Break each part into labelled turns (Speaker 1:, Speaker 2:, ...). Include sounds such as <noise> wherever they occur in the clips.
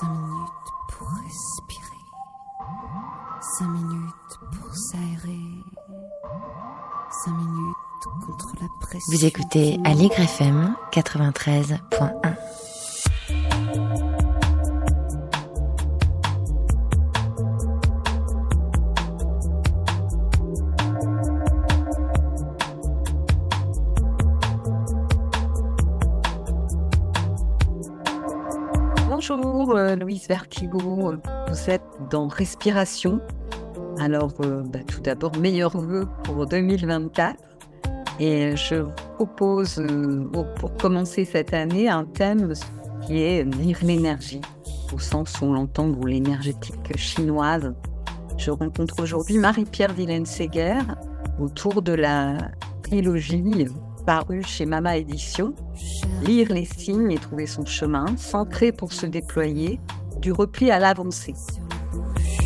Speaker 1: 5 minutes pour respirer. 5 minutes pour s'aérer. 5 minutes contre la pression.
Speaker 2: Vous écoutez Aligre FM 93.1.
Speaker 3: Euh, Vertigo, vous êtes dans Respiration. Alors euh, bah, tout d'abord, meilleurs vœux pour 2024. Et je propose euh, pour commencer cette année un thème qui est lire l'énergie, au sens où on l'entend ou l'énergétique chinoise. Je rencontre aujourd'hui Marie-Pierre Dillen-Seger autour de la trilogie paru chez Mama Édition, Lire les signes et trouver son chemin, s'ancrer pour se déployer, du repli à l'avancée.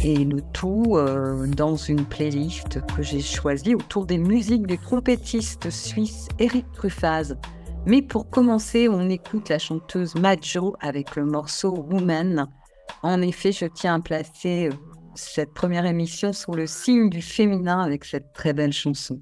Speaker 3: Et le tout euh, dans une playlist que j'ai choisie autour des musiques du trompettiste suisse Eric Truffaz. Mais pour commencer, on écoute la chanteuse Majo avec le morceau Woman. En effet, je tiens à placer euh, cette première émission sous le signe du féminin avec cette très belle chanson.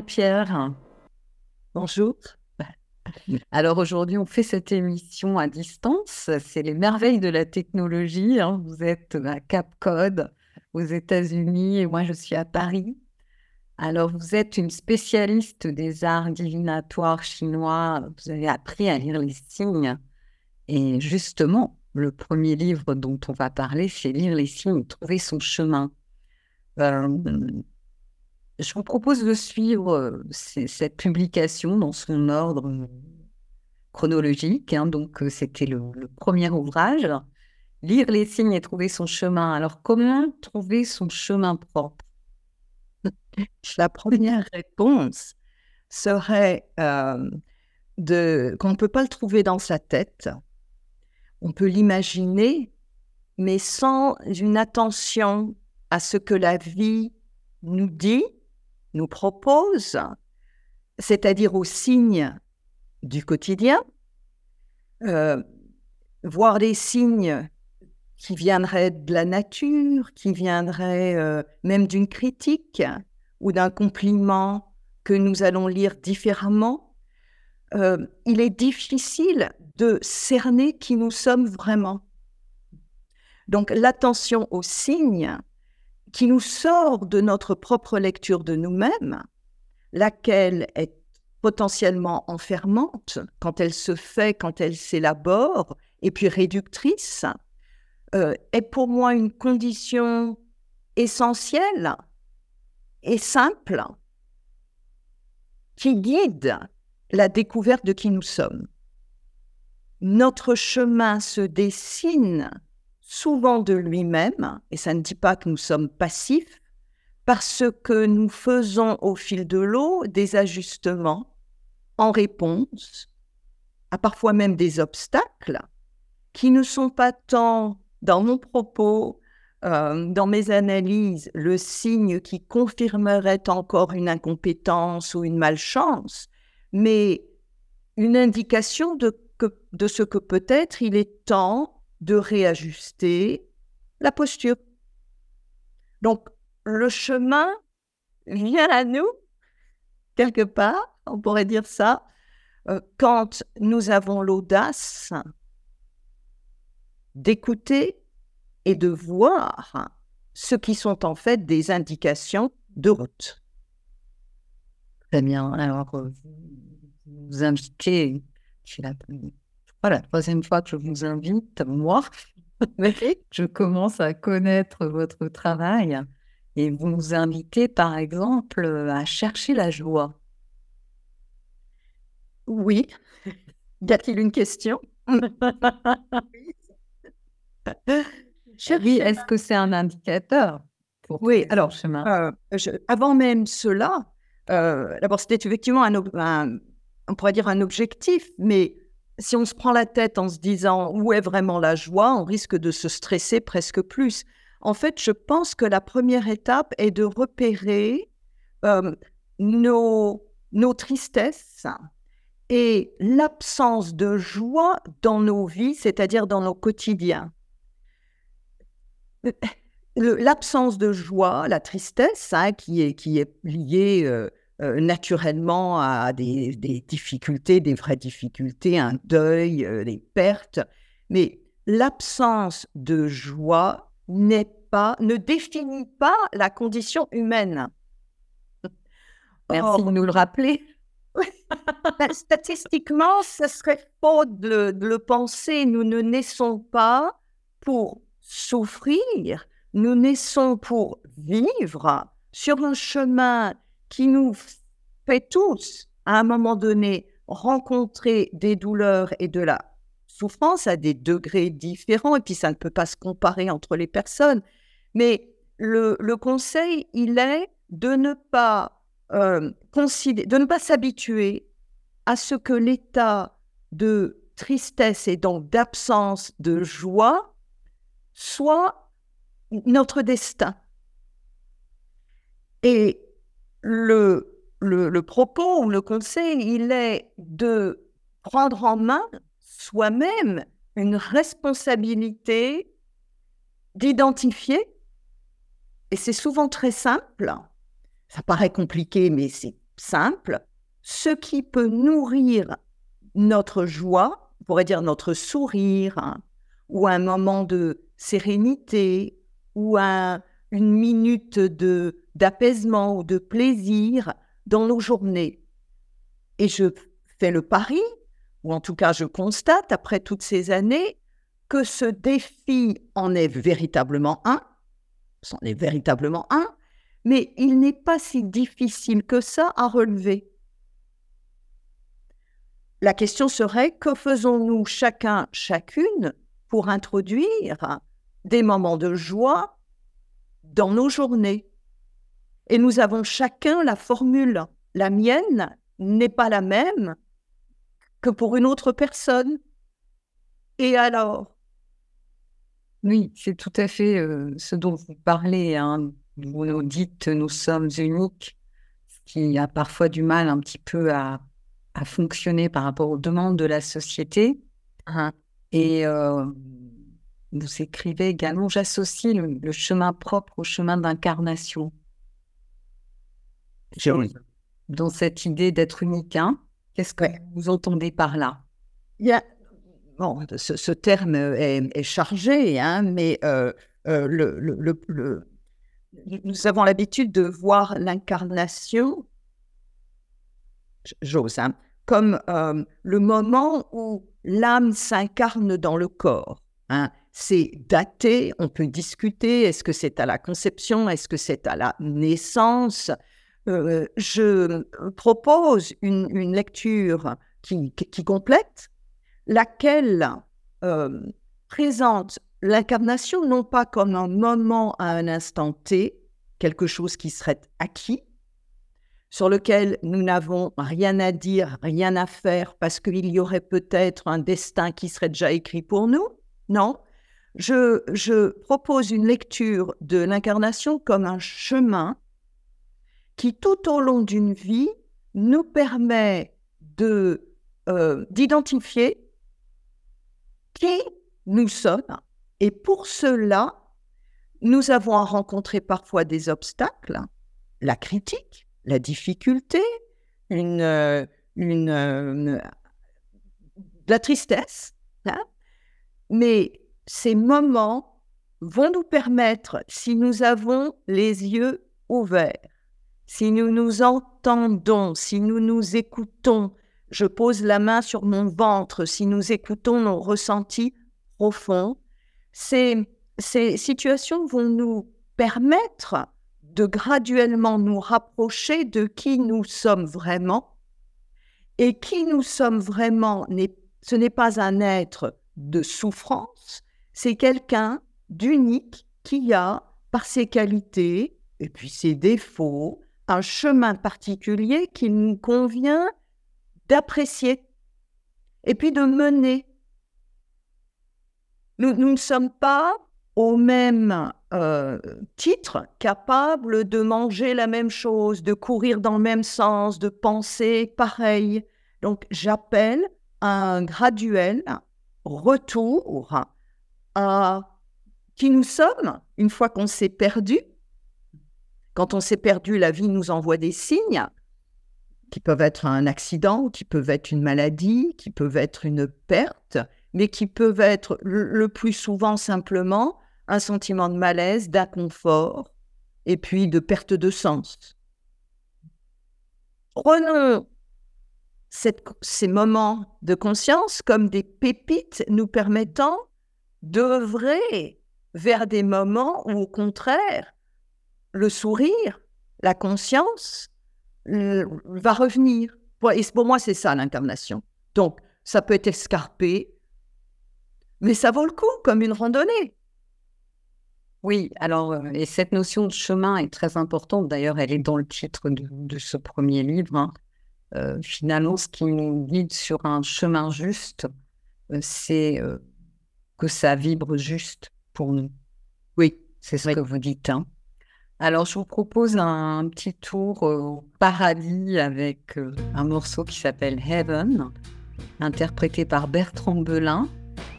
Speaker 3: Marie-Pierre. Bonjour. <laughs> Alors aujourd'hui, on fait cette émission à distance. C'est les merveilles de la technologie. Hein. Vous êtes à Cap Code aux États-Unis et moi, je suis à Paris. Alors, vous êtes une spécialiste des arts divinatoires chinois. Vous avez appris à lire les signes. Et justement, le premier livre dont on va parler, c'est Lire les signes, trouver son chemin. Euh, je vous propose de suivre cette publication dans son ordre
Speaker 4: chronologique. hein, donc, euh, c'était le, premier ouvrage. Lire les signes et trouver son chemin. Alors, comment trouver son chemin propre? <laughs>
Speaker 5: La première réponse serait euh, qu'on ne peut pas le trouver dans sa tête. On peut l'imaginer, mais sans une attention à ce que la vie nous dit, nous propose, c'est-à-dire aux signes du quotidien, euh, voir les signes qui viendraient de la nature, qui viendraient euh, même d'une critique ou d'un compliment que nous allons lire différemment, euh, il est difficile de cerner qui nous sommes vraiment. Donc l'attention aux signes qui nous sort de notre propre lecture de nous-mêmes, laquelle est potentiellement enfermante quand elle se fait, quand elle s'élabore, et puis réductrice, euh, est pour moi une condition essentielle et simple qui guide la découverte de qui nous sommes. Notre chemin se dessine souvent de lui-même, et ça ne dit pas que nous sommes passifs, parce que nous faisons au fil de l'eau des ajustements en réponse à parfois même des obstacles qui ne sont pas tant dans mon propos, euh, dans mes analyses, le signe qui confirmerait encore une incompétence ou une malchance, mais une indication de, ce que peut-être il est temps de réajuster la posture. Donc, le chemin vient à nous, quelque part, on pourrait dire ça, euh, quand nous avons l'audace d'écouter et de voir ce qui sont en fait des indications de route.
Speaker 4: Très bien. Alors, euh, vous c'est la, la troisième fois que je vous invite, moi, <laughs> je commence à connaître votre travail et vous nous invitez, par exemple, à chercher la joie.
Speaker 5: Oui. <laughs> Y a-t-il une question? <laughs>
Speaker 4: Oui, est-ce que c'est un indicateur pour
Speaker 5: Oui, alors,
Speaker 4: chemin?
Speaker 5: Euh, je- avant même cela, euh, d'abord, c'était effectivement un- on pourrait dire un objectif, mais si on se prend la tête en se disant où est vraiment la joie, on risque de se stresser presque plus. En fait, je pense que la première étape est de repérer euh, nos, nos tristesses et l'absence de joie dans nos vies, c'est-à-dire dans nos quotidiens. Le- L'absence de joie, la tristesse, hein, qui, est, qui est liée euh, euh, naturellement à des, des difficultés, des vraies difficultés, un deuil, euh, des pertes, mais l'absence de joie n'est pas, ne définit pas la condition humaine.
Speaker 4: Merci
Speaker 5: Or,
Speaker 4: de nous le rappeler. <laughs>
Speaker 5: ben, statistiquement, ce serait faux de le, de le penser. Nous ne naissons pas pour souffrir, nous naissons pour vivre sur un chemin qui nous fait tous, à un moment donné, rencontrer des douleurs et de la souffrance à des degrés différents, et puis ça ne peut pas se comparer entre les personnes. Mais le, le conseil, il est de ne pas euh, considé- de ne pas s'habituer à ce que l'état de tristesse et donc d'absence de joie soit notre destin. Et le, le, le propos ou le conseil, il est de prendre en main soi-même une responsabilité d'identifier, et c'est souvent très simple, ça paraît compliqué, mais c'est simple, ce qui peut nourrir notre joie, on pourrait dire notre sourire, hein, ou un moment de sérénité, ou un- une minute de d'apaisement ou de plaisir dans nos journées. Et je fais le pari, ou en tout cas je constate après toutes ces années, que ce défi en est véritablement un, c'en est véritablement un, mais il n'est pas si difficile que ça à relever. la question serait que faisons-nous chacun, chacune pour introduire des moments de joie dans nos journées? Et nous avons chacun la formule. La mienne n'est pas la même que pour une autre personne. Et alors?
Speaker 4: Oui, c'est tout à fait euh, ce dont vous parlez. Hein. Vous nous dites nous sommes uniques, ce qui a parfois du mal un petit peu à, à fonctionner par rapport aux demandes de la société. Hein. Et euh, vous écrivez également, j'associe le, chemin propre au chemin d'incarnation. Dans cette idée d'être unique, hein. qu'est-ce que vous entendez par là?
Speaker 5: Il y a... bon, ce, terme est, chargé, hein, mais euh, euh, le, le, nous avons l'habitude de voir l'incarnation, j'ose, hein, comme euh, le moment où l'âme s'incarne dans le corps. Hein. C'est daté, on peut discuter, est-ce que c'est à la conception, est-ce que c'est à la naissance euh, Je propose une, lecture qui, complète, laquelle euh, présente l'incarnation non pas comme un moment à un instant T, quelque chose qui serait acquis, sur lequel nous n'avons rien à dire, rien à faire, parce qu'il y aurait peut-être un destin qui serait déjà écrit pour nous. Non, je propose une lecture de l'incarnation comme un chemin qui, tout au long d'une vie, nous permet euh, d'identifier qui nous sommes. Et pour cela, nous avons à rencontrer parfois des obstacles, la critique, la difficulté, une, euh, une, euh, la tristesse. Hein. Mais ces moments vont nous permettre, si nous avons les yeux ouverts, si nous nous entendons, si nous nous écoutons, je pose la main sur mon ventre, si nous écoutons nos ressentis profonds, ces, situations vont nous permettre de graduellement nous rapprocher de qui nous sommes vraiment. Et qui nous sommes vraiment, ce n'est pas un être de souffrance, c'est quelqu'un d'unique qui a, par ses qualités et puis ses défauts, un chemin particulier qu'il nous convient d'apprécier et puis de mener. Nous, nous ne sommes pas au même euh, titre capable de manger la même chose, de courir dans le même sens, de penser pareil. Donc j'appelle un graduel retour à qui nous sommes une fois qu'on s'est perdu. Quand on s'est perdu, la vie nous envoie des signes qui peuvent être un accident, qui peuvent être une maladie, qui peuvent être une perte, mais qui peuvent être le plus souvent simplement un sentiment de malaise, d'inconfort et puis de perte de sens. Prenons ces moments de conscience comme des pépites nous permettant d'œuvrer vers des moments où, au contraire, le sourire, la conscience va revenir. Et pour moi, c'est ça l'incarnation. Donc, ça peut être escarpé, mais ça vaut le coup, comme une randonnée.
Speaker 4: Oui, alors, euh, et cette notion de chemin est très importante. D'ailleurs, elle est dans le titre de, ce premier livre. Hein. Euh, finalement, ce qui nous guide sur un chemin juste, euh, c'est que ça vibre juste pour nous.
Speaker 5: Oui,
Speaker 4: c'est ce que vous dites. Hein. Alors, je vous propose un petit tour au paradis avec un morceau qui s'appelle Heaven, interprété par Bertrand Belin.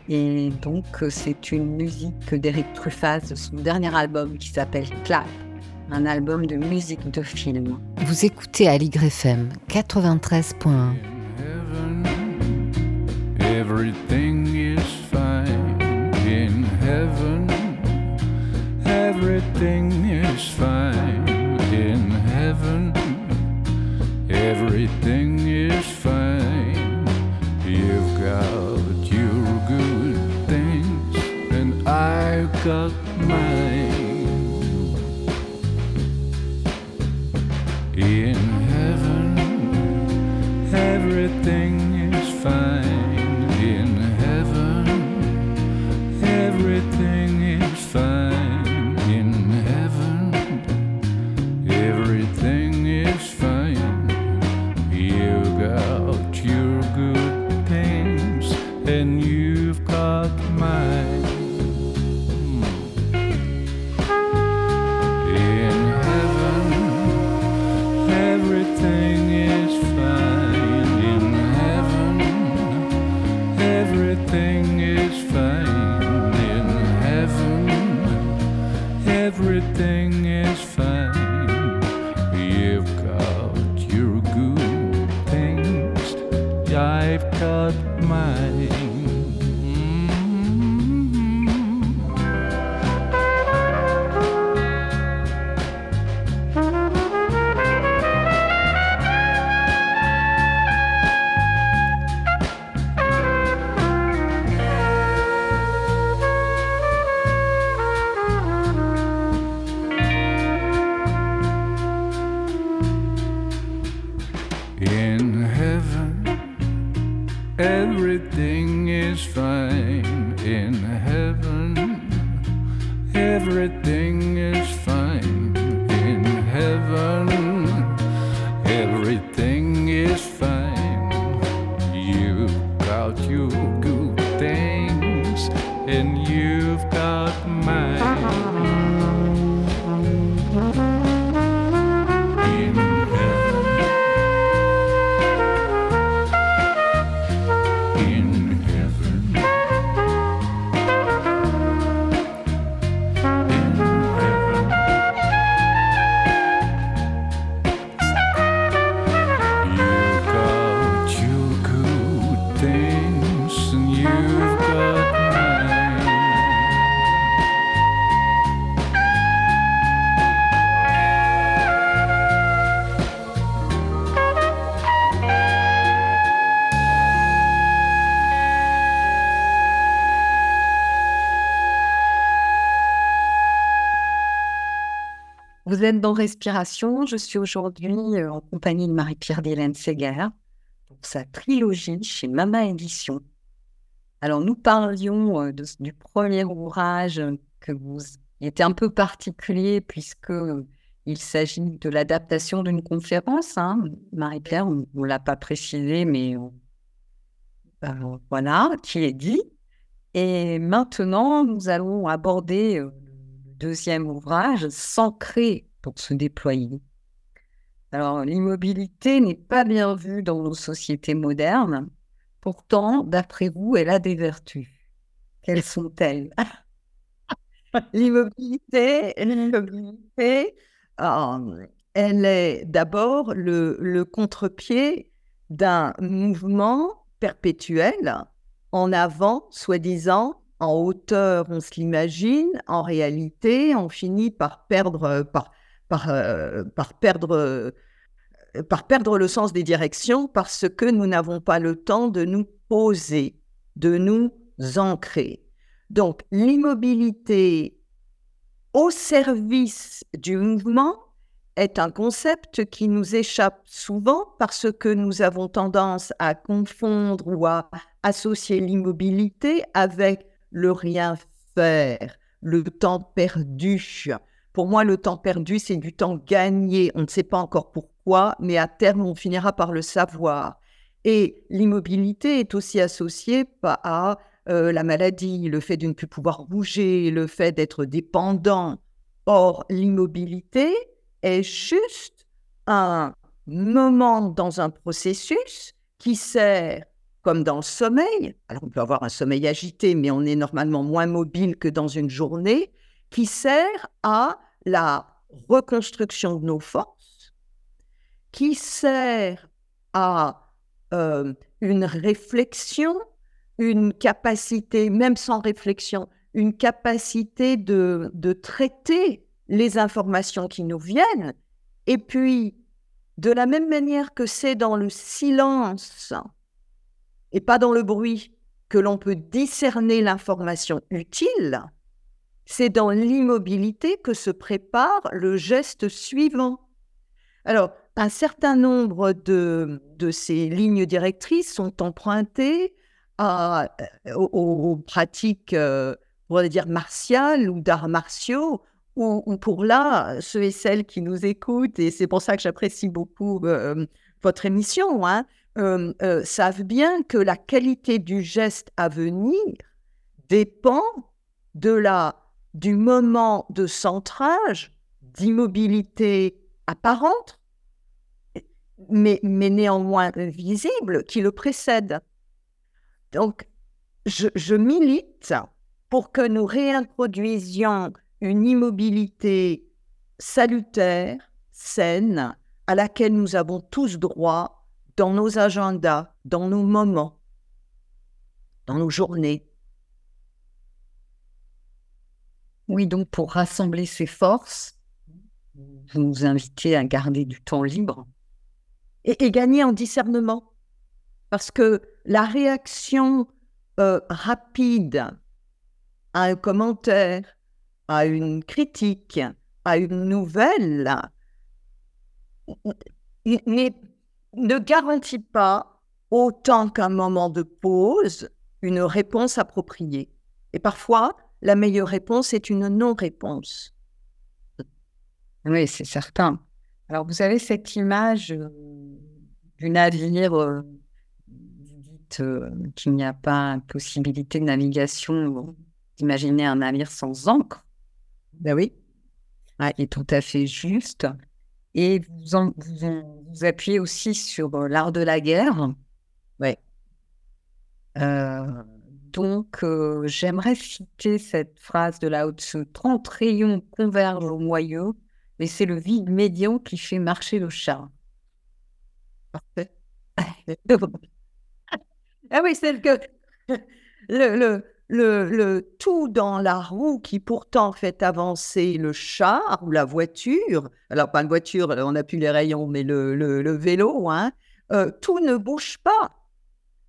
Speaker 4: Et donc, euh, c'est une musique d'Eric Truffaz de son dernier album qui s'appelle Clap, un album de musique de film.
Speaker 6: Vous écoutez à l'YFM 93.1. Everything is fine in heaven. Everything is fine in heaven. Everything is fine. You've got your good things, and I've got mine. Everything is
Speaker 4: Dans Respiration. Je suis aujourd'hui euh, en compagnie de Marie-Pierre Delaine Seger pour sa trilogie chez Mama Édition. Alors, nous parlions euh, du premier ouvrage euh, que vous il était un peu particulier puisque il s'agit de l'adaptation d'une conférence. hein. Marie-Pierre, on ne l'a pas précisé, mais voilà, qui est dit. Et maintenant, nous allons aborder le deuxième ouvrage, S'ancrer pour se déployer. Alors, l'immobilité n'est pas bien vue dans nos sociétés modernes. Pourtant, d'après vous, elle a des vertus. Quelles sont-elles? <laughs>
Speaker 5: L'immobilité, l'immobilité, euh, elle est d'abord le, contre-pied d'un mouvement perpétuel en avant, soi-disant, en hauteur, on se l'imagine, en réalité, on finit par perdre, par, euh, par perdre, euh, par perdre le sens des directions parce que nous n'avons pas le temps de nous poser, de nous ancrer. Donc, l'immobilité au service du mouvement est un concept qui nous échappe souvent parce que nous avons tendance à confondre ou à associer l'immobilité avec le rien faire, le temps perdu. Pour moi, le temps perdu, c'est du temps gagné. On ne sait pas encore pourquoi, mais à terme, on finira par le savoir. Et l'immobilité est aussi associée à euh, la maladie, le fait de ne plus pouvoir bouger, le fait d'être dépendant. Or, l'immobilité est juste un moment dans un processus qui sert, comme dans le sommeil, alors on peut avoir un sommeil agité, mais on est normalement moins mobile que dans une journée, qui sert à la reconstruction de nos forces, qui sert à euh, une réflexion, une capacité, même sans réflexion, une capacité de, de traiter les informations qui nous viennent. Et puis, de la même manière que c'est dans le silence et pas dans le bruit que l'on peut discerner l'information utile, c'est dans l'immobilité que se prépare le geste suivant. Alors, un certain nombre de, de ces lignes directrices sont empruntées à, aux, aux, pratiques, euh, pourrait dire martial ou d'arts martiaux, ou, ou pour là, ceux et celles qui nous écoutent, et c'est pour ça que j'apprécie beaucoup euh, votre émission, hein, euh, euh, savent bien que la qualité du geste à venir dépend de la, du moment de centrage, d'immobilité apparente, mais, mais néanmoins visible, qui le précède. Donc, je, je milite pour que nous réintroduisions une immobilité salutaire, saine, à laquelle nous avons tous droit dans nos agendas, dans nos moments, dans nos journées.
Speaker 4: Oui, donc pour rassembler ces forces, vous nous invitez à garder du temps libre.
Speaker 5: et, gagner en discernement. Parce que la réaction euh, rapide à un commentaire, à une critique, à une nouvelle, ne garantit pas, autant qu'un moment de pause, une réponse appropriée. Et parfois, la meilleure réponse est une non-réponse.
Speaker 4: Oui, c'est certain. Alors, vous avez cette image euh, du navire, euh, vous dites euh, qu'il n'y a pas possibilité de navigation. Imaginez un navire sans ancre.
Speaker 5: Ben oui.
Speaker 4: Ouais, est tout à fait juste. Et vous en- vous, en- vous appuyez aussi sur euh, l'art de la guerre.
Speaker 5: Ouais.
Speaker 4: Euh, donc, euh, j'aimerais citer cette phrase de Lao Tzu 30 rayons convergent au moyeu, mais c'est le vide médian qui fait marcher le char.
Speaker 5: Parfait. <laughs> ah oui, c'est <laughs> le, le, le, le tout dans la roue qui pourtant fait avancer le char ou la voiture, alors pas une voiture, on n'a plus les rayons, mais le, le, le vélo, hein, euh, tout ne bouge pas.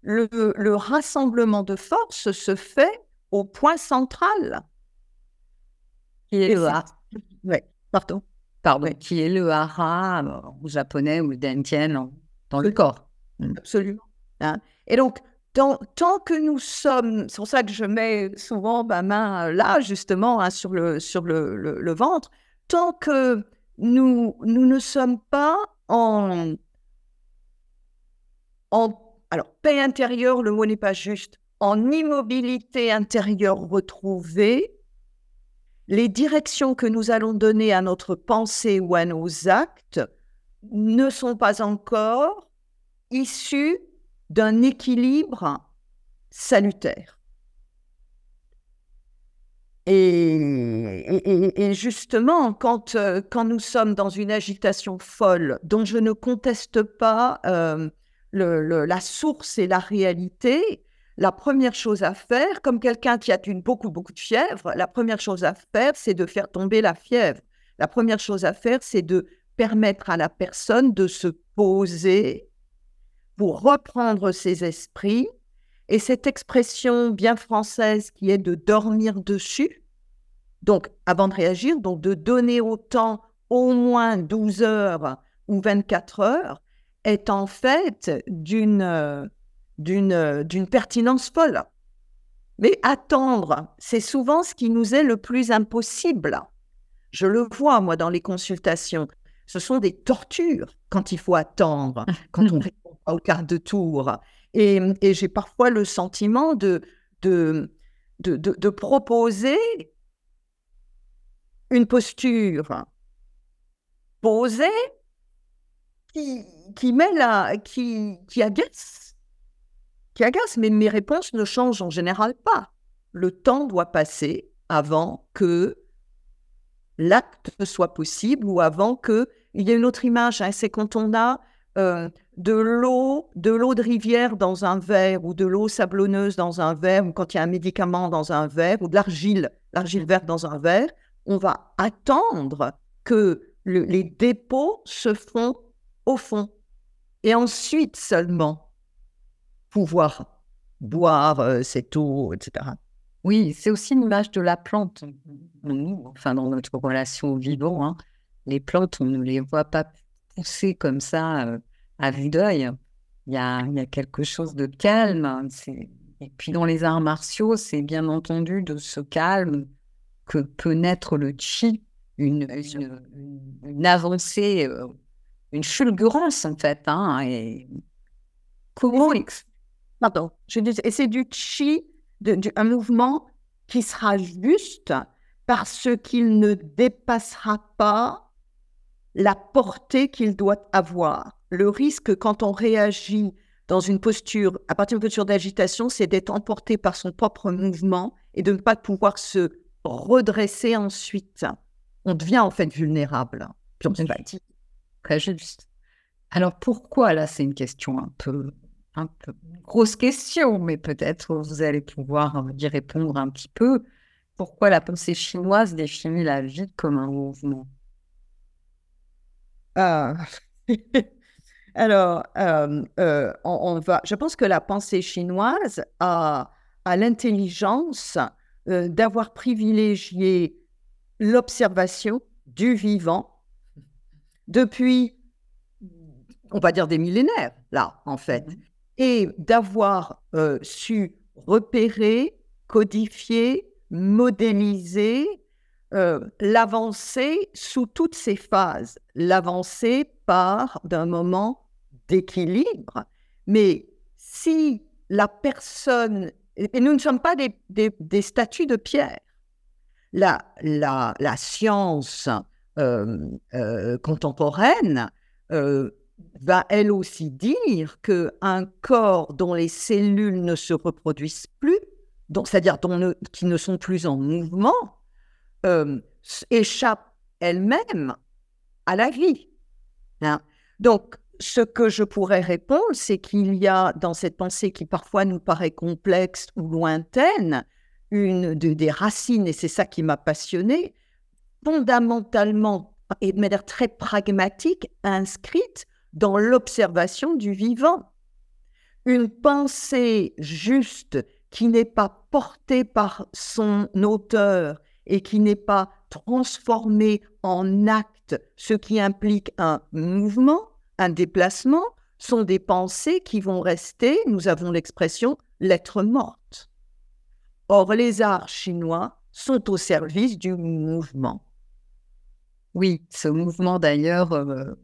Speaker 5: Le, le rassemblement de forces se fait au point central.
Speaker 4: Qui est le,
Speaker 5: ouais, pardon.
Speaker 4: pardon,
Speaker 5: Ouais.
Speaker 4: qui est le hara euh, en japonais ou le dentien en- dans le corps.
Speaker 5: Absolument. hein. Et donc, tant, tant que nous sommes, c'est pour ça que je mets souvent ma main euh, là, justement, hein, sur, le, sur le, le- le ventre, tant que nous, nous ne sommes pas en, en, alors, paix intérieure, le mot n'est pas juste, en immobilité intérieure retrouvée, les directions que nous allons donner à notre pensée ou à nos actes ne sont pas encore issues d'un équilibre salutaire. Et, justement, quand, euh, quand nous sommes dans une agitation folle, dont je ne conteste pas euh, la source et la réalité, la première chose à faire, comme quelqu'un qui a une, beaucoup, beaucoup de fièvre, la première chose à faire, c'est de faire tomber la fièvre. La première chose à faire, c'est de permettre à la personne de se poser pour reprendre ses esprits. Et cette expression bien française qui est de dormir dessus, donc avant de réagir, donc de donner au temps au moins 12 heures ou 24 heures, est en fait d'une euh, d'une euh, d'une pertinence folle. Mais attendre, c'est souvent ce qui nous est le plus impossible. Je le vois, moi, dans les consultations. Ce sont des tortures quand il faut attendre, quand on répond pas au quart de tour. Et, et j'ai parfois le sentiment de, de, de, de- de proposer une posture posée qui, met la, qui, qui agace. Qui agace, mais mes réponses ne changent en général pas. Le temps doit passer avant que l'acte soit possible ou avant que il y ait une autre image. hein, c'est quand on a euh, de l'eau, de l'eau de rivière dans un verre ou de l'eau sablonneuse dans un verre ou quand il y a un médicament dans un verre ou de l'argile, l'argile verte dans un verre, on va attendre que le- les dépôts se font au fond et ensuite seulement pouvoir boire euh, cette eau, etc.
Speaker 4: Oui, c'est aussi une image de la plante. Nous, enfin, dans notre relation au vivant, hein, les plantes, on ne les voit pas pousser comme ça euh, à vue d'œil. Il y a, y a quelque chose de calme. hein, Et puis dans les arts martiaux, c'est bien entendu de ce calme que peut naître le chi, une- une avancée, euh, une fulgurance en fait. hein, et comment
Speaker 5: Pardon, je dis, et c'est du chi, de- du- un mouvement qui sera juste parce qu'il ne dépassera pas la portée qu'il doit avoir. Le risque quand on réagit dans une posture, à partir d'une posture d'agitation, c'est d'être emporté par son propre mouvement et de ne pas pouvoir se redresser ensuite. On devient en fait vulnérable. Puis on se fatigue.
Speaker 4: Très juste. Alors pourquoi, là c'est une question un peu, un peu grosse question, mais peut-être vous allez pouvoir euh, y répondre un petit peu. Pourquoi la pensée chinoise définit la vie comme un mouvement?
Speaker 5: Ah. <laughs> Alors, euh, euh. Je pense que la pensée chinoise a, l'intelligence d'avoir privilégié l'observation du vivant depuis, on va dire, des millénaires, là, en fait, et d'avoir euh, su repérer, codifier, modéliser euh, l'avancée sous toutes ses phases. L'avancée part d'un moment d'équilibre, mais si la personne, et nous ne sommes pas des, des- des statues de pierre, la, la, la science contemporaine va elle aussi dire qu'un corps dont les cellules ne se reproduisent plus, c'est-à-dire qui ne sont plus en mouvement, échappe elle-même à la vie. hein. Donc, ce que je pourrais répondre, c'est qu'il y a dans cette pensée qui parfois nous paraît complexe ou lointaine, une de- des racines, et c'est ça qui m'a passionnée, fondamentalement et de manière très pragmatique, inscrite dans l'observation du vivant. Une pensée juste qui n'est pas portée par son auteur et qui n'est pas transformée en acte, ce qui implique un mouvement, un déplacement, sont des pensées qui vont rester, nous avons l'expression, lettre morte. Or, les arts chinois sont au service du mouvement.
Speaker 4: Oui, ce mouvement d'ailleurs euh,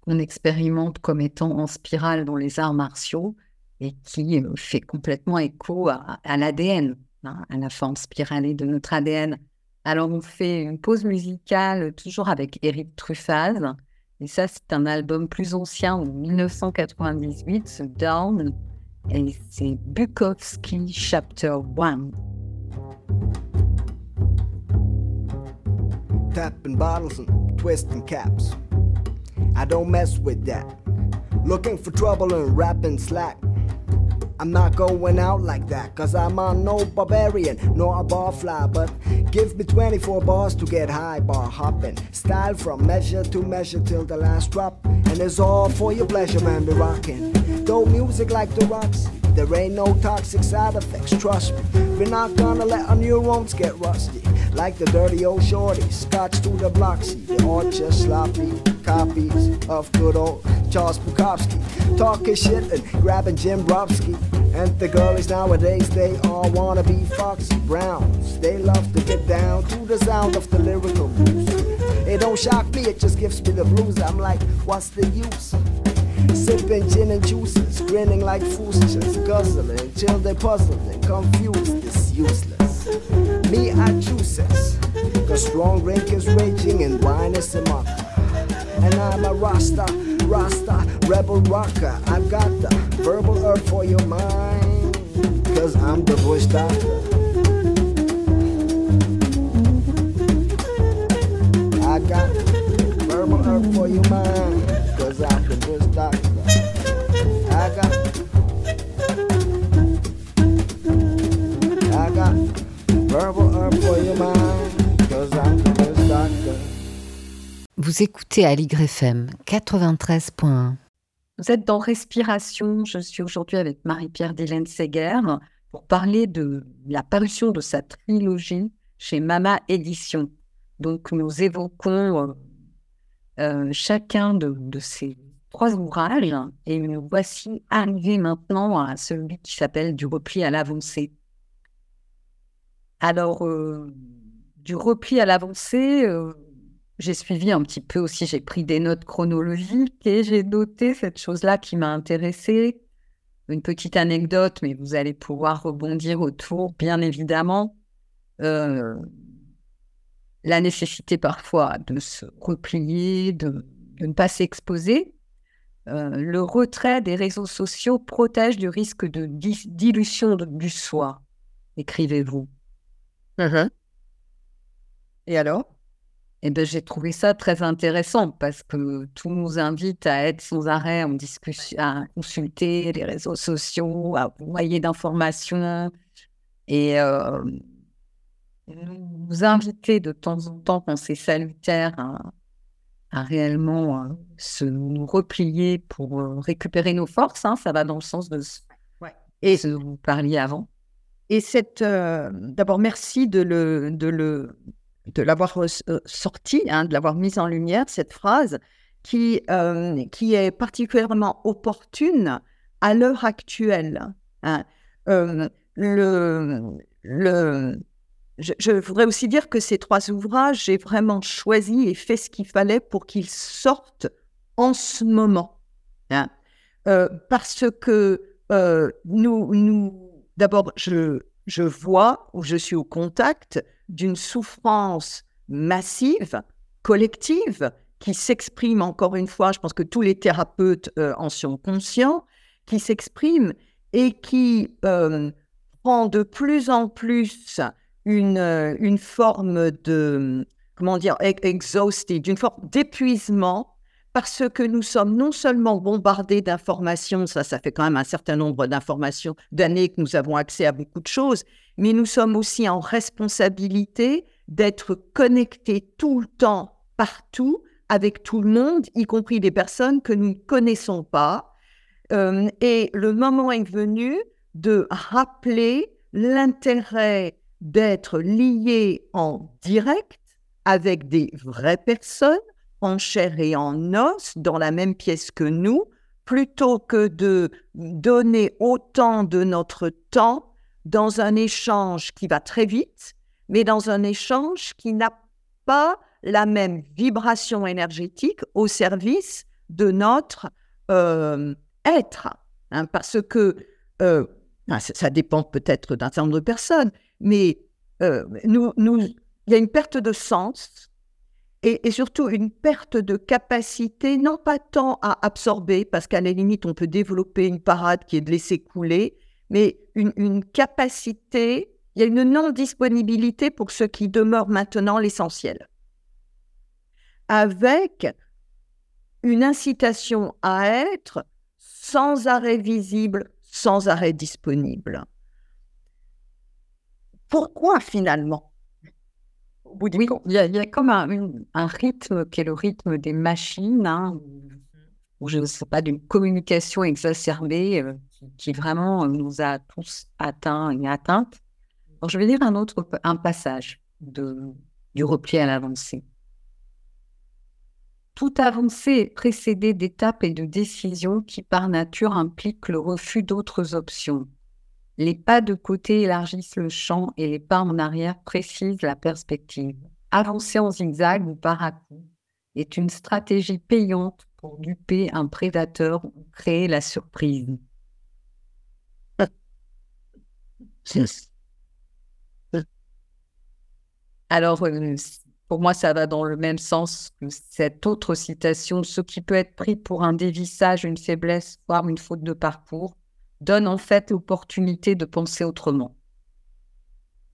Speaker 4: qu'on expérimente comme étant en spirale dans les arts martiaux et qui euh, fait complètement écho à, l'ADN, hein, à la forme spiralée de notre ADN. Alors on fait une pause musicale toujours avec Eric Truffaz. Et ça, c'est un album plus ancien, de 1998, ce Down. Et c'est Bukowski Chapter 1.
Speaker 7: Tapping bottles and twisting caps. I don't mess with that. Looking for trouble and rapping slack. I'm not going out like that, cause I'm on no barbarian, nor a barfly, but give me 24 bars to get high, bar hopping. Style from measure to measure till the last drop. And it's all for your pleasure, man, be rocking. Though music like the rocks, there ain't no toxic side effects, trust me. We're not gonna let our neurons get rusty. Like the dirty old shorty, scotch to the block, see, they're all just sloppy copies of good old Charles Bukowski. Talking shit and grabbing Jim Brobski. And the girlies nowadays, they all wanna be Foxy Browns. They love to get down to the sound of the lyrical blues. It don't shock me, it just gives me the blues. I'm like, what's the use? Sipping gin and juices, grinning like fools, just guzzling till they're puzzled and confused. It's useless. Me, I this. Cause strong drink is raging and wine is a mock. And I'm a Rasta, Rasta, rebel rocker. I've got the verbal herb for your mind. Cause I'm the bush doctor. Got verbal herb for your mind. Cause I'm the bush doctor. I got I got verbal herb for your mind. Cause I'm the bush doctor.
Speaker 6: Vous écoutez à FM 93.1.
Speaker 4: Vous êtes dans Respiration. Je suis aujourd'hui avec Marie-Pierre Delaine Seger pour parler de la parution de sa trilogie chez Mama Édition. Donc, nous évoquons euh, chacun de, ces trois ouvrages et nous voici arrivés maintenant à celui qui s'appelle Du repli à l'avancée. Alors, euh, du repli à l'avancée, euh, j'ai suivi un petit peu aussi, j'ai pris des notes chronologiques et j'ai noté cette chose-là qui m'a intéressée. Une petite anecdote, mais vous allez pouvoir rebondir autour, bien évidemment. La nécessité parfois de se replier, de, de ne pas s'exposer. Euh, le retrait des réseaux sociaux protège du risque de dilution de- du soi, écrivez-vous.
Speaker 5: Et alors?
Speaker 4: Et ben, j'ai trouvé ça très intéressant parce que tout nous invite à être sans arrêt en discussion, à consulter les réseaux sociaux, à envoyer d'informations et euh, nous inviter de temps en temps, quand c'est salutaire, à, à réellement euh, se nous replier pour euh, récupérer nos forces. hein. ça va dans le sens de ce
Speaker 5: Ouais.
Speaker 4: et ce dont vous parliez avant.
Speaker 5: Et cette, euh, d'abord, merci de le, de le, de l'avoir sorti, hein, de l'avoir mise en lumière cette phrase qui, qui est particulièrement opportune à l'heure actuelle. hein. Le, le, je, voudrais aussi dire que ces trois ouvrages, j'ai vraiment choisi et fait ce qu'il fallait pour qu'ils sortent en ce moment. hein. Euh, parce que euh, nous, d'abord, je, je vois ou je suis au contact d'une souffrance massive, collective, qui s'exprime encore une fois, je pense que tous les thérapeutes euh, en sont conscients, qui s'exprime et qui euh, prend de plus en plus une, euh, une forme de, comment dire, exhausted, une forme d'épuisement parce que nous sommes non seulement bombardés d'informations, ça, ça fait quand même un certain nombre d'informations, d'années que nous avons accès à beaucoup de choses, mais nous sommes aussi en responsabilité d'être connectés tout le temps, partout, avec tout le monde, y compris des personnes que nous ne connaissons pas. Euh, et le moment est venu de rappeler l'intérêt d'être lié en direct avec des vraies personnes en chair et en os dans la même pièce que nous, plutôt que de donner autant de notre temps dans un échange qui va très vite, mais dans un échange qui n'a pas la même vibration énergétique au service de notre euh, être. hein, parce que euh, ah, ça, ça dépend peut-être d'un certain nombre de personnes, mais euh, nous, il y a une perte de sens et, et surtout une perte de capacité, non pas tant à absorber, parce qu'à la limite, on peut développer une parade qui est de laisser couler, mais une, une capacité, il y a une non-disponibilité pour ce qui demeure maintenant l'essentiel. Avec une incitation à être sans arrêt visible, sans arrêt disponible. Pourquoi finalement? Au bout du
Speaker 4: Oui,
Speaker 5: compte
Speaker 4: il y, a- il y a comme un, une- un rythme qui est le rythme des machines, hein, ou je ne sais pas, d'une communication exacerbée euh, qui, vraiment euh, nous a tous atteints et atteintes. Alors, je vais lire un autre un passage de, du repli à l'avancée. Toute avancée est précédée d'étapes et de décisions qui, par nature, impliquent le refus d'autres options. Les pas de côté élargissent le champ et les pas en arrière précisent la perspective. Avancer en zigzag ou par à coup est une stratégie payante pour duper un prédateur ou créer la surprise. Alors, euh, pour moi, ça va dans le même sens que cette autre citation. Ce qui peut être pris pour un dévissage, une faiblesse, voire une faute de parcours, donne en fait l'opportunité de penser autrement.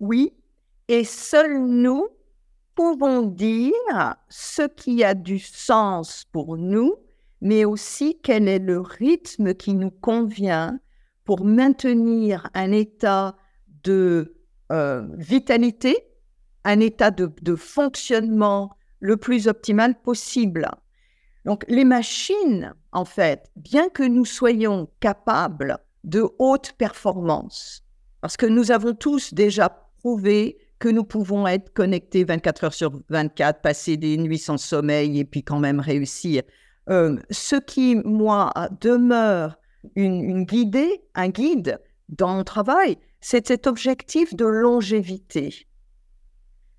Speaker 5: Oui, et seuls nous pouvons dire ce qui a du sens pour nous, mais aussi quel est le rythme qui nous convient pour maintenir un état de euh, vitalité, un état de, de fonctionnement le plus optimal possible. Donc les machines, en fait, bien que nous soyons capables de haute performance, parce que nous avons tous déjà prouvé que nous pouvons être connectés 24 heures sur 24, passer des nuits sans sommeil et puis quand même réussir euh, ce qui, moi, demeure une, une guidée, un guide dans mon travail, c'est cet objectif de longévité.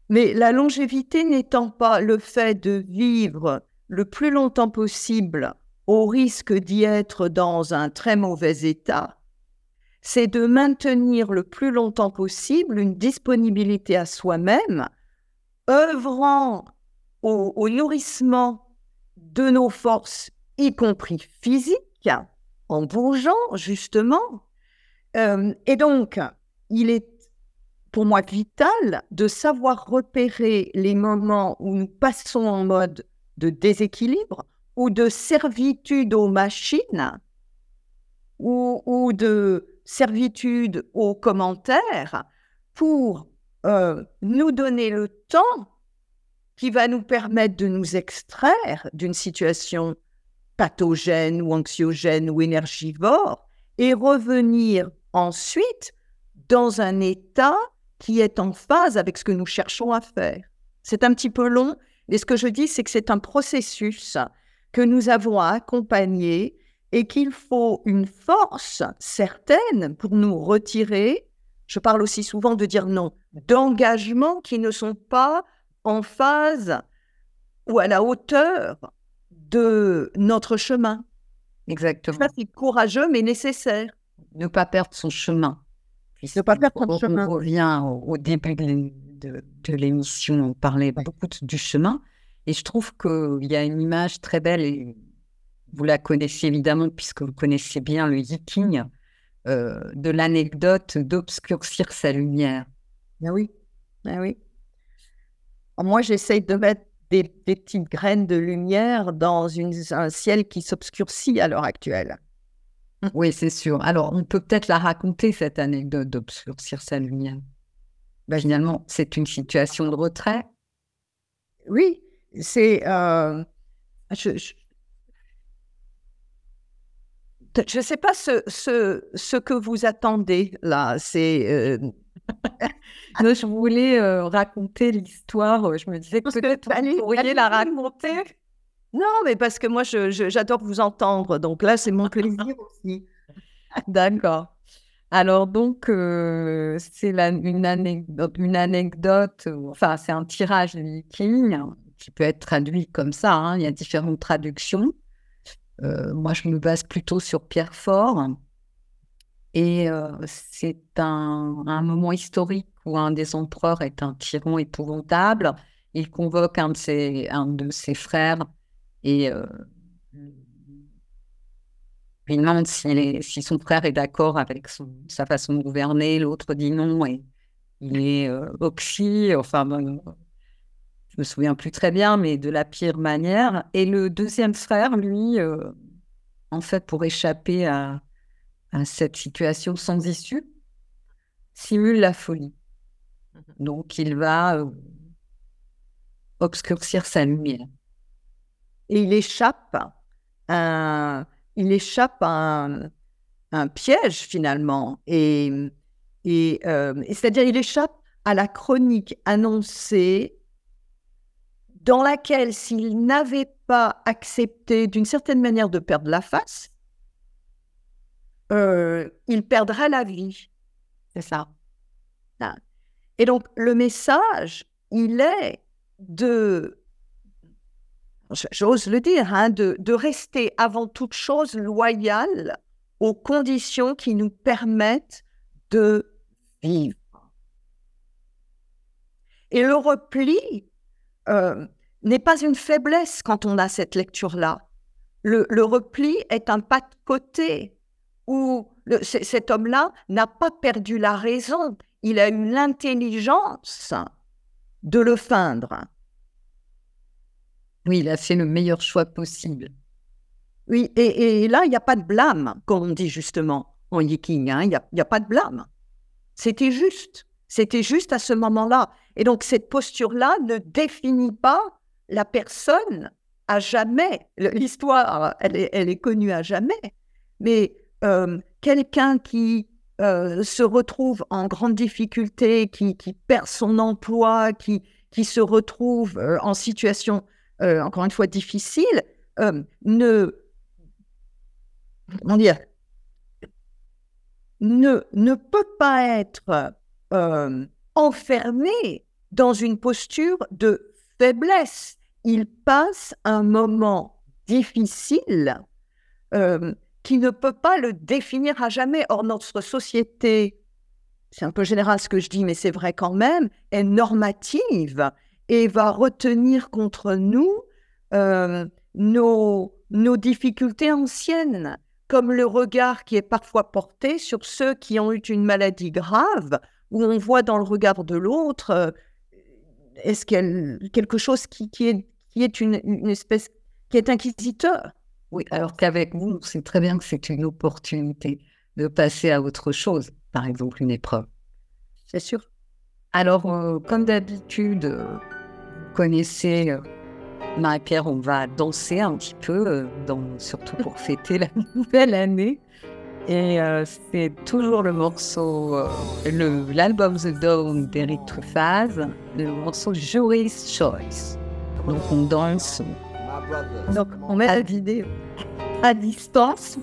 Speaker 5: Mais la longévité n'étant pas le fait de vivre le plus longtemps possible au risque d'y être dans un très mauvais état, c'est de maintenir le plus longtemps possible une disponibilité à soi-même, œuvrant au, nourrissement de nos forces, y compris physiques, en bougeant justement. Euh, et donc, il est pour moi vital de savoir repérer les moments où nous passons en mode de déséquilibre ou de servitude aux machines ou, ou de servitude aux commentaires pour euh, nous donner le temps qui va nous permettre de nous extraire d'une situation pathogène ou anxiogène ou énergivore et revenir ensuite dans un état qui est en phase avec ce que nous cherchons à faire. C'est un petit peu long, mais ce que je dis, c'est que c'est un processus que nous avons à accompagner et qu'il faut une force certaine pour nous retirer. Je parle aussi souvent de dire non, d'engagements qui ne sont pas en phase ou à la hauteur de notre chemin.
Speaker 4: Exactement.
Speaker 5: Ça, c'est courageux, mais nécessaire.
Speaker 4: Ne pas perdre son chemin.
Speaker 5: Ne pas perdre son
Speaker 4: on,
Speaker 5: chemin.
Speaker 4: On revient au, au début de, de- de l'émission, on parlait beaucoup de- du chemin. Et je trouve qu'il y a une image très belle, et vous la connaissez évidemment, puisque vous connaissez bien le yiking, euh, de l'anecdote d'obscurcir sa lumière.
Speaker 5: Ah oui, ah oui. Moi, j'essaye de mettre des, des petites graines de lumière dans une- un ciel qui s'obscurcit à l'heure actuelle. <laughs>
Speaker 4: Oui, c'est sûr. Alors, on peut peut-être la raconter, cette anecdote d'obscurcir sa lumière. Ben, finalement, c'est une situation de retrait.
Speaker 5: Oui, c'est. euh, je ne sais pas ce, ce, ce que vous attendez là. C'est. euh, <laughs>
Speaker 4: je voulais euh, raconter l'histoire. Je me disais que peut-être vous pourriez la raconter.
Speaker 5: Non, mais parce que moi, je- je- j'adore vous entendre. Donc là, c'est mon <laughs> plaisir aussi.
Speaker 4: D'accord. Alors donc, euh, c'est la- une anecdote, une anecdote, enfin, c'est un tirage de viking qui peut être traduit comme ça. hein, Il y a différentes traductions. Euh, moi, je me base plutôt sur Pierre Fort. Et euh, c'est un, moment historique où un des empereurs est un tyran épouvantable. Il convoque un de ses, frères et euh, lui demande si son frère est d'accord avec sa façon de gouverner. L'autre dit non et il est euh, oxy. Enfin, me souviens plus très bien, mais de la pire manière. Et le deuxième frère, lui, euh, en fait, pour échapper à, à cette situation sans issue, simule la folie. Donc, il va euh, obscurcir sa lumière.
Speaker 5: Et il échappe à un, il échappe à un, un piège finalement. Et, et, euh, et c'est-à-dire, il échappe à la chronique annoncée dans laquelle, s'il n'avait pas accepté d'une certaine manière de perdre la face, euh, il perdrait la vie.
Speaker 4: C'est ça.
Speaker 5: Et donc, le message, il est de, j'ose le dire, hein, de rester avant toute chose loyal aux conditions qui nous permettent de vivre. Et le repli euh, n'est pas une faiblesse quand on a cette lecture-là. Le, le repli est un pas de côté où le- cet homme-là n'a pas perdu la raison, il a eu l'intelligence de le feindre.
Speaker 4: Oui, il a fait le meilleur choix possible.
Speaker 5: Oui, et, et là, il n'y a pas de blâme, comme on dit justement en yiking, hein, il n'y a pas de blâme. C'était juste, c'était juste à ce moment-là. Et donc, cette posture-là ne définit pas la personne à jamais. L'histoire, elle est, connue à jamais. Mais euh, quelqu'un qui euh, se retrouve en grande difficulté, qui, perd son emploi, qui, se retrouve euh, en situation, encore une fois, difficile, ne, comment dire, ne, ne peut pas être enfermé dans une posture de faiblesse. Il passe un moment difficile euh, qui ne peut pas le définir à jamais. Or, notre société, c'est un peu général ce que je dis, mais c'est vrai quand même, est normative et va retenir contre nous euh, nos, nos difficultés anciennes, comme le regard qui est parfois porté sur ceux qui ont eu une maladie grave, où on voit dans le regard de l'autre euh, est-ce a quelque chose qui, qui est, qui est une, une espèce qui est inquisiteur?
Speaker 4: Oui, alors qu'avec vous, on sait très bien que c'est une opportunité de passer à autre chose, par exemple une épreuve.
Speaker 5: C'est sûr.
Speaker 4: Alors, euh, comme d'habitude, euh, vous connaissez euh, Marie-Pierre, on va danser un petit peu, dans, surtout pour fêter la <laughs> nouvelle année. Et euh, c'est toujours le morceau, euh, l'album The Dawn d'Eric Truffaz, le morceau Jury's Choice. Donc on danse
Speaker 5: Donc, on met la vidéo à distance.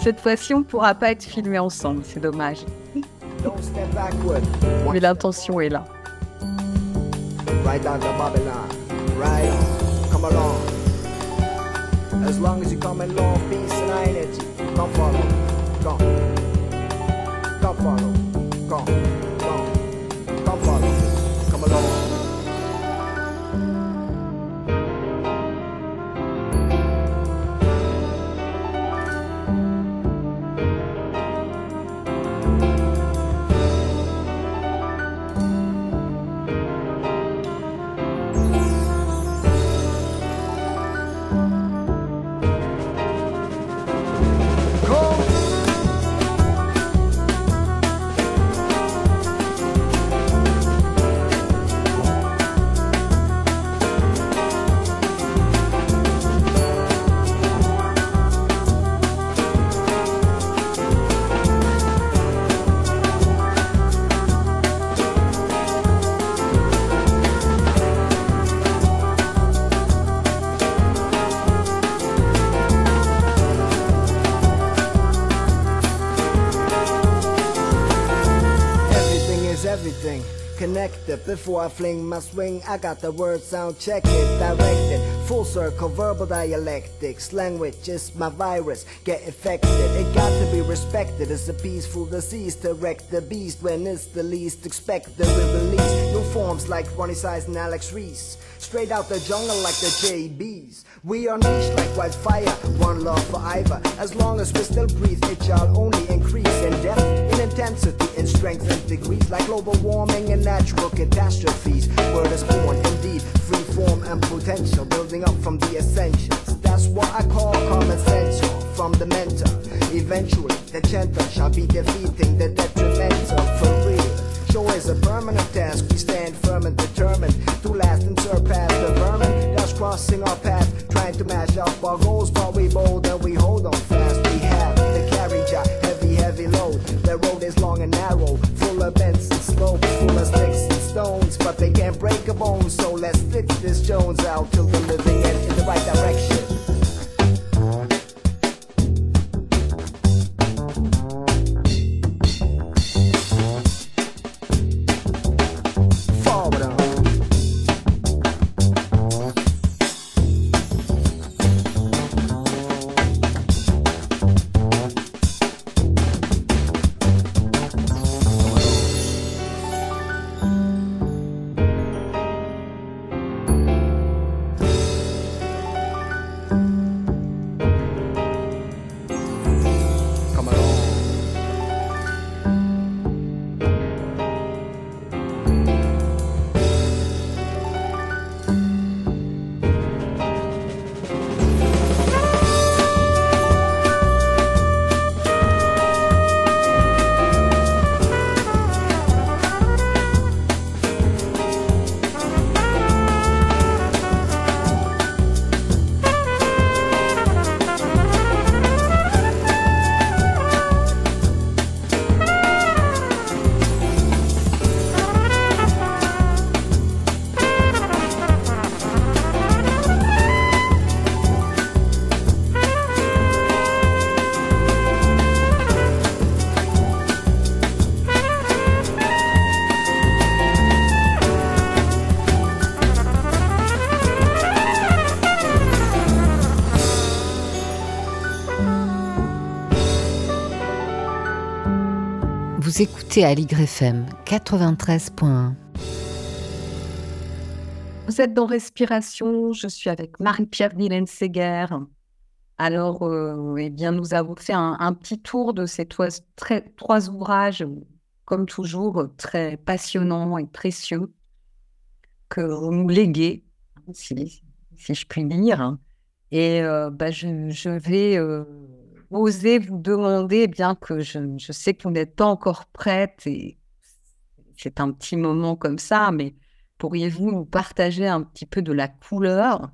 Speaker 5: Cette fois-ci, on ne pourra pas être filmés ensemble, c'est dommage. Mais l'intention est là.
Speaker 7: Right down Babylon. Right. Come along. As long as you come along, peace and energy. Come follow. Come. Come follow. Come. Come. Come follow. Come along. Connected before I fling my swing. I got the word sound check it, directed. Full circle, verbal dialectics. Language is my virus. Get infected. It got to be respected. It's a peaceful disease to wreck the beast when it's the least expected. We release new forms like Ronnie Size and Alex Reese. Straight out the jungle like the JBs. We are niche like wildfire. One love for either. As long as we still breathe, it shall only increase in depth, in intensity, in strength and degrees. Like global warming and natural catastrophes. Word is born indeed, free form and potential. Building up from the essentials. That's what I call common sense. From the mentor. Eventually, the gentle shall be defeating the detrimental for real. Show is a permanent task. We stand firm and determined to last and surpass the vermin that's crossing our path, trying to mash up our goals. But we bold and we hold on fast. We have the carriage, a heavy, heavy load. The road is long and narrow, full of bends and slopes, full of sticks and stones. But they can't break a bone, so let's stick this Jones out till the living in the right direction.
Speaker 6: Écoutez à l'YFM 93.1.
Speaker 4: Vous êtes dans Respiration, je suis avec Marie-Pierre Villaine-Séguer. Alors, euh, eh bien, nous avons fait un, petit tour de ces trois, ouvrages, comme toujours, très passionnants et précieux, que vous nous léguez, si, je puis dire. Et euh, bah, je, je vais euh, oser vous demander, bien que je, je sais que vous n'êtes pas encore prête, et c'est un petit moment comme ça, mais pourriez-vous nous partager un petit peu de la couleur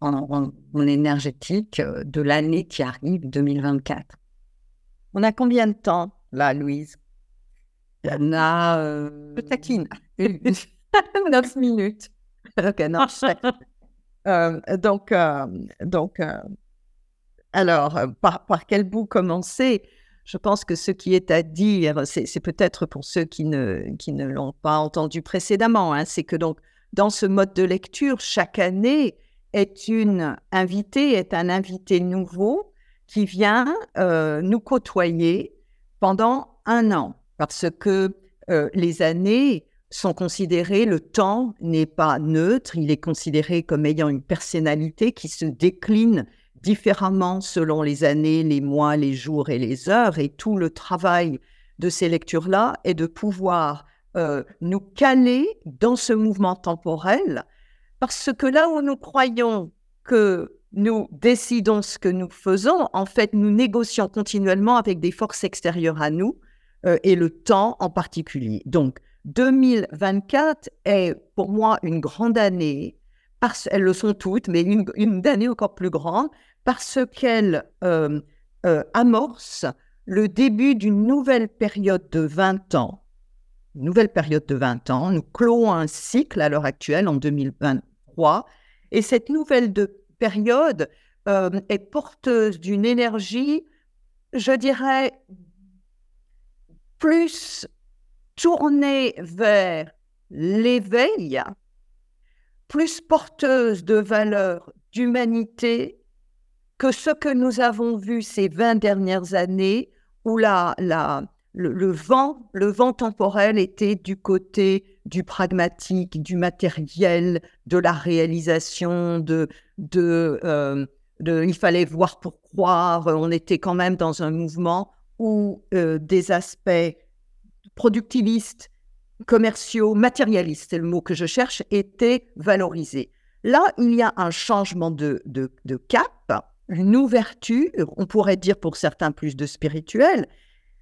Speaker 4: en, en- en énergétique euh, de l'année qui arrive, 2024
Speaker 5: On a combien de temps, là, Louise?
Speaker 4: On a euh,
Speaker 5: Je taquine. <laughs>
Speaker 4: neuf minutes.
Speaker 5: Ok, non, je. Euh, donc, euh, donc euh, alors, euh, par, quel bout commencer? Je pense que ce qui est à dire, c'est c'est peut-être pour ceux qui ne, qui ne l'ont pas entendu précédemment, hein, c'est que donc, dans ce mode de lecture, chaque année est une invitée, est un invité nouveau qui vient euh, nous côtoyer pendant un an, parce que euh, les années sont considérées, le temps n'est pas neutre, il est considéré comme ayant une personnalité qui se décline différemment selon les années, les mois, les jours et les heures. Et tout le travail de ces lectures-là est de pouvoir euh, nous caler dans ce mouvement temporel, parce que là où nous croyons que nous décidons ce que nous faisons, en fait, nous négocions continuellement avec des forces extérieures à nous, euh, et le temps en particulier. Donc, 2024 est pour moi une grande année, parce elles le sont toutes, mais une, une encore plus grande, parce qu'elle euh, euh, amorce le début d'une nouvelle période de 20 ans. Une nouvelle période de 20 ans. Nous clôt un cycle à l'heure actuelle, en 2023. Et cette nouvelle de période euh, est porteuse d'une énergie, je dirais, plus tournée vers l'éveil, plus porteuse de valeurs d'humanité que ce que nous avons vu ces 20 dernières années où la, le vent, le vent temporel était du côté du pragmatique, du matériel, de la réalisation, de, de, euh, de il fallait voir pour croire. On était quand même dans un mouvement où euh, des aspects productivistes, commerciaux, matérialistes, c'est le mot que je cherche, étaient valorisés. Là, il y a un changement de, de, cap, une ouverture, on pourrait dire pour certains plus de spirituel,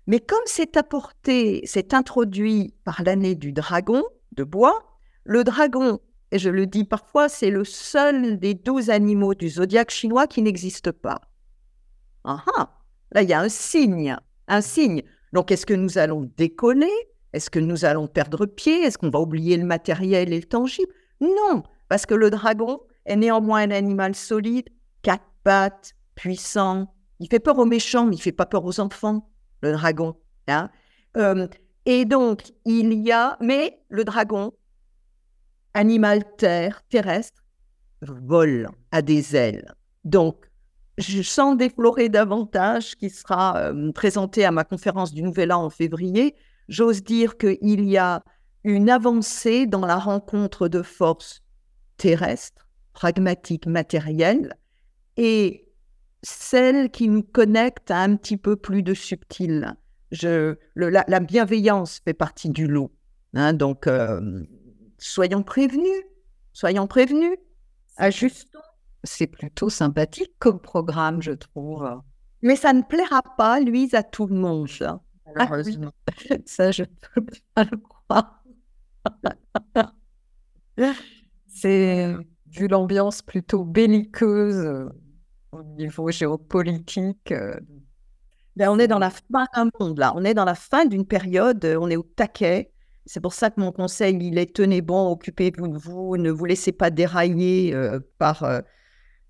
Speaker 5: mais comme c'est apporté, c'est introduit par l'année du dragon de bois, le dragon, et je le dis parfois, c'est le seul des douze animaux du zodiaque chinois qui n'existe pas. Ah ah, là il y a un signe, un signe. Donc est-ce que nous allons déconner Est-ce que nous allons perdre pied? Est-ce qu'on va oublier le matériel et le tangible? Non, parce que le dragon est néanmoins un animal solide, quatre pattes, puissant. Il fait peur aux méchants, mais il fait pas peur aux enfants, le dragon. hein. Euh, et donc, il y a, mais le dragon, animal terre, terrestre, vole, a des ailes. Donc, je sens déflorer davantage, qui sera euh, présenté à ma conférence du Nouvel An en février. J'ose dire qu'il y a une avancée dans la rencontre de forces terrestres, pragmatiques, matérielles, et celles qui nous connectent à un petit peu plus de subtil. Je, le- la, la bienveillance fait partie du lot. hein, donc, euh, soyons prévenus, soyons prévenus, ajustons.
Speaker 4: C'est plutôt sympathique comme programme, je trouve.
Speaker 5: Mais ça ne plaira pas, Louise, à tout le monde.
Speaker 4: Ah oui.
Speaker 5: malheureusement. <laughs>
Speaker 4: Ça, je peux pas le croire. <laughs> C'est, vu l'ambiance plutôt belliqueuse euh, au niveau géopolitique, euh,
Speaker 5: Ben, on est dans la fin d'un monde, là. On est dans la fin d'une période, euh, on est au taquet. C'est pour ça que mon conseil, il est tenez bon, occupez-vous de vous, ne vous laissez pas dérailler euh, par,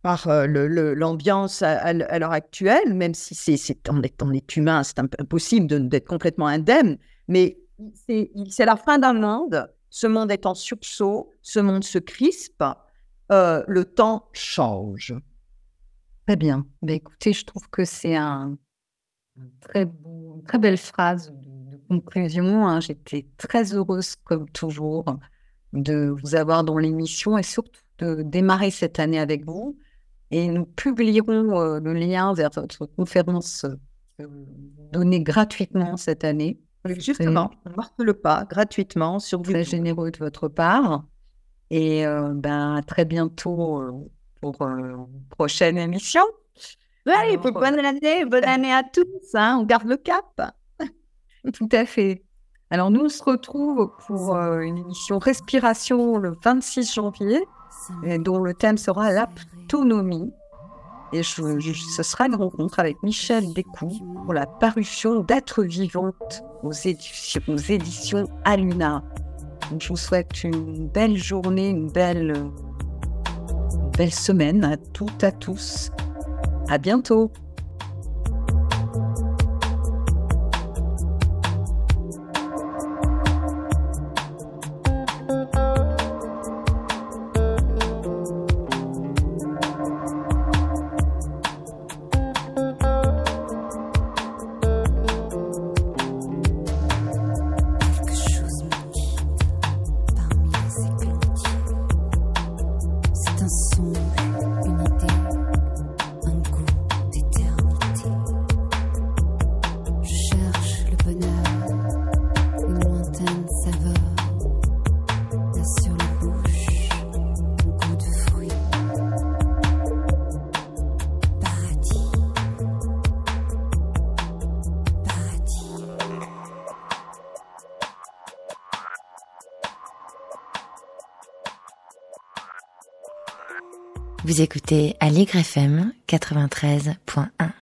Speaker 5: par euh, l'ambiance à, l'heure actuelle, même si c'est, on, est, humain, c'est imp- impossible d'être complètement indemne. Mais c'est, la fin d'un monde. Ce monde est en sursaut, ce monde se crispe, euh, le temps change.
Speaker 4: Très bien. Ben, écoutez, je trouve que c'est un, une très belle phrase de, de conclusion, hein, j'étais très heureuse, comme toujours, de vous avoir dans l'émission et surtout de démarrer cette année avec vous. Et nous publierons euh, le lien vers votre conférence euh, donnez gratuitement cette année.
Speaker 5: Justement, on marque le pas gratuitement sur
Speaker 4: Très
Speaker 5: YouTube.
Speaker 4: généreux de votre part. Et euh, ben, à très bientôt pour une prochaine émission. Alors,
Speaker 5: puis bonne année, bonne année à tous. hein, on garde le cap. <laughs>
Speaker 4: Tout à fait. Alors, nous, on se retrouve pour euh, une émission Respiration le 26 janvier, dont le thème sera l'autonomie. Et ce sera une rencontre avec Michel Descoux pour la parution d'être vivante aux éditions, Aluna. Je vous souhaite une belle journée, une belle, belle semaine à toutes, à tous. À bientôt.
Speaker 6: Vous écoutez Allegre FM 93.1.